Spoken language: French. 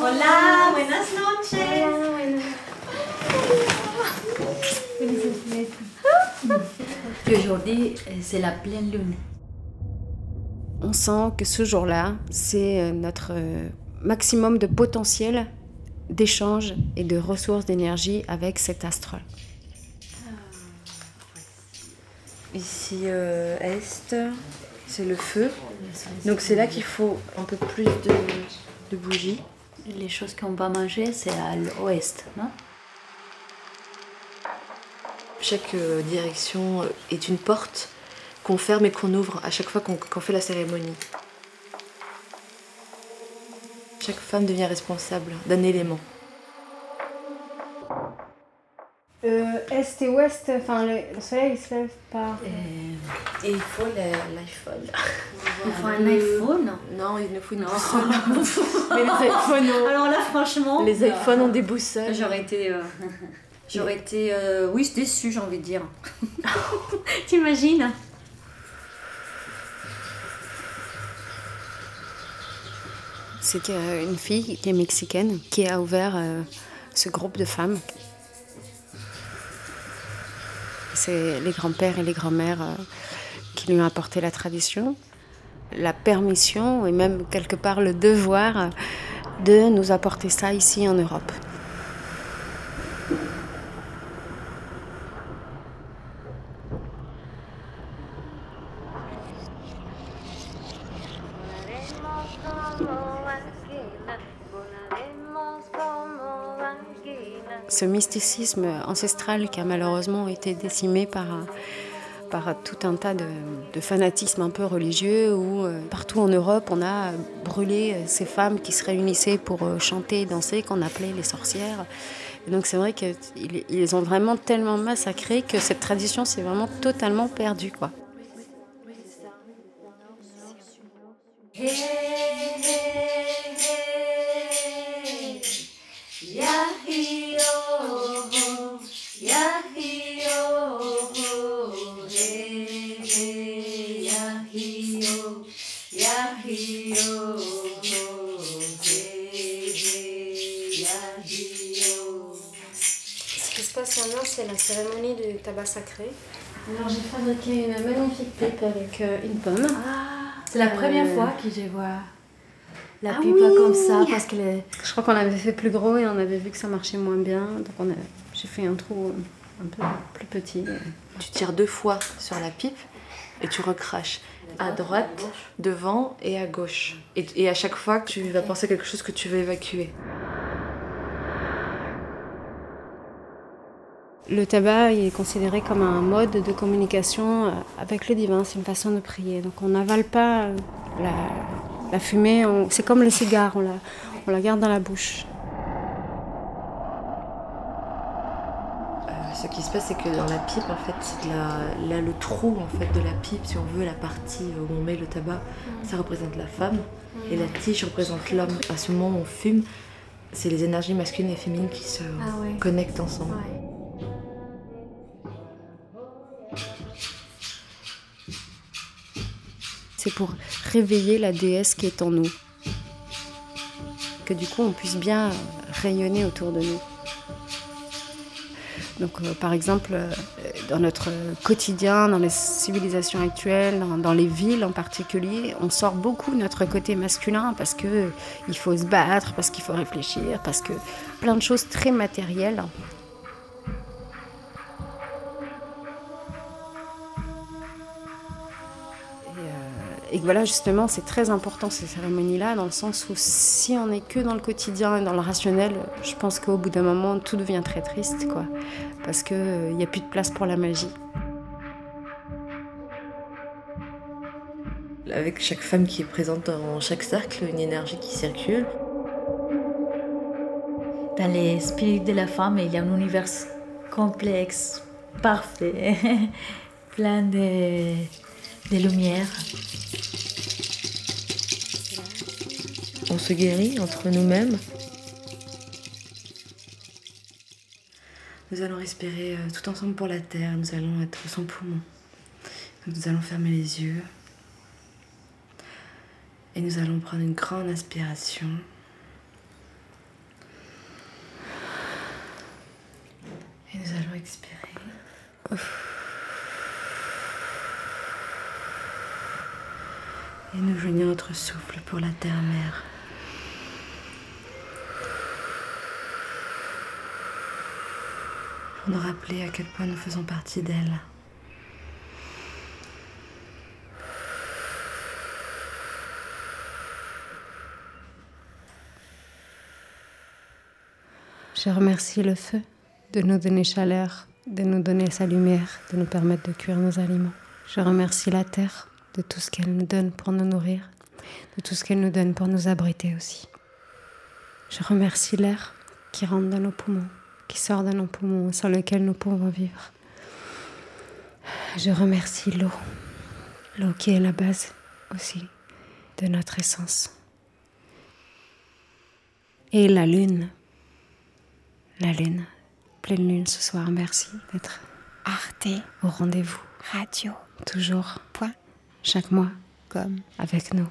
Hola, buenas noches. Aujourd'hui, c'est la pleine lune. On sent que ce jour-là, c'est euh, notre euh, maximum de potentiel d'échange et de ressources d'énergie avec cet astre. Ici, euh, Est, c'est le feu. Donc c'est là qu'il faut un peu plus de, de bougies. Les choses qu'on va manger, c'est à l'ouest, non? Chaque euh, direction euh, est une porte qu'on ferme et qu'on ouvre à chaque fois qu'on fait la cérémonie. Chaque femme devient responsable d'un élément. Euh, est et ouest, enfin le, le soleil il se lève par. Et il faut l'iPhone. Il faut un iPhone Non, il nous faut une boussole. Mais les iPhones ont, Alors là, franchement, les iPhones ont des boussoles. j'aurais été. euh, J'aurais été, euh, oui, déçue, j'ai envie de dire. T'imagines C'est euh, une fille qui est mexicaine qui a ouvert euh, ce groupe de femmes. C'est les grands-pères et les grands-mères euh, qui lui ont apporté la tradition, la permission et même quelque part le devoir de nous apporter ça ici en Europe. Ce mysticisme ancestral qui a malheureusement été décimé par, par tout un tas de, de fanatismes un peu religieux où euh, partout en Europe on a brûlé ces femmes qui se réunissaient pour euh, chanter et danser qu'on appelait les sorcières. Et donc c'est vrai qu'ils ils ont vraiment tellement massacrées que cette tradition s'est vraiment totalement perdue. Quoi. Ce qui se passe maintenant, c'est la cérémonie du tabac sacré. Alors j'ai fabriqué une magnifique pipe avec euh, une pomme. C'est la première fois que je vois la Ah pipe oui comme ça parce que les- Je crois qu'on avait fait plus gros et on avait vu que ça marchait moins bien. Donc on a- j'ai fait un trou un peu plus petit. Tu tires deux fois sur la pipe et tu recraches à droite, devant et à gauche. Et, et à chaque fois, tu vas penser à quelque chose que tu veux évacuer. Le tabac il est considéré comme un mode de communication euh, avec le divin, c'est une façon de prier. Donc on n'avale pas euh, la, la fumée, on- c'est comme le cigare, on la, on la garde dans la bouche. Euh, ce qui se passe, c'est que dans la pipe, en fait, c'est de la, là, le trou en fait, de la pipe, si on veut, la partie où on met le tabac, ça représente la femme. Et la tige représente l'homme. À ce moment où on fume, c'est les énergies masculines et féminines qui se Ah ouais. connectent ensemble. C'est pour réveiller la déesse qui est en nous. Que du coup on puisse bien rayonner autour de nous. Donc euh, par exemple, euh, dans notre quotidien, dans les civilisations actuelles, dans, dans les villes en particulier, on sort beaucoup notre côté masculin parce que euh, il faut se battre, parce qu'il faut réfléchir, parce que plein de choses très matérielles. Et que voilà, justement, c'est très important ces cérémonies-là, dans le sens où si on n'est que dans le quotidien et dans le rationnel, je pense qu'au bout d'un moment, tout devient très triste, quoi. Parce qu'il n'y a plus de place pour la magie. Avec chaque femme qui est présente dans chaque cercle, une énergie qui circule. dans l'esprit de la femme, il y a un univers complexe, parfait, plein de, de lumière. On se guérit entre nous-mêmes. Nous allons respirer euh, tout ensemble pour la terre. Nous allons être sans poumon. Nous allons fermer les yeux. Et nous allons prendre une grande inspiration. Et nous allons expirer. Et nous joignons notre souffle pour la terre-mère. Nous rappeler à quel point nous faisons partie d'elle. Je remercie le feu de nous donner chaleur, de nous donner sa lumière, de nous permettre de cuire nos aliments. Je remercie la terre de tout ce qu'elle nous donne pour nous nourrir, de tout ce qu'elle nous donne pour nous abriter aussi. Je remercie l'air qui rentre dans nos poumons, qui sort de nos poumons, sur lequel nous pouvons vivre. Je remercie l'eau, l'eau qui est la base aussi de notre essence. Et la lune, la lune, pleine lune ce soir, merci d'être Arte au rendez-vous, Radio. toujours, Point. chaque mois, Comme. avec nous.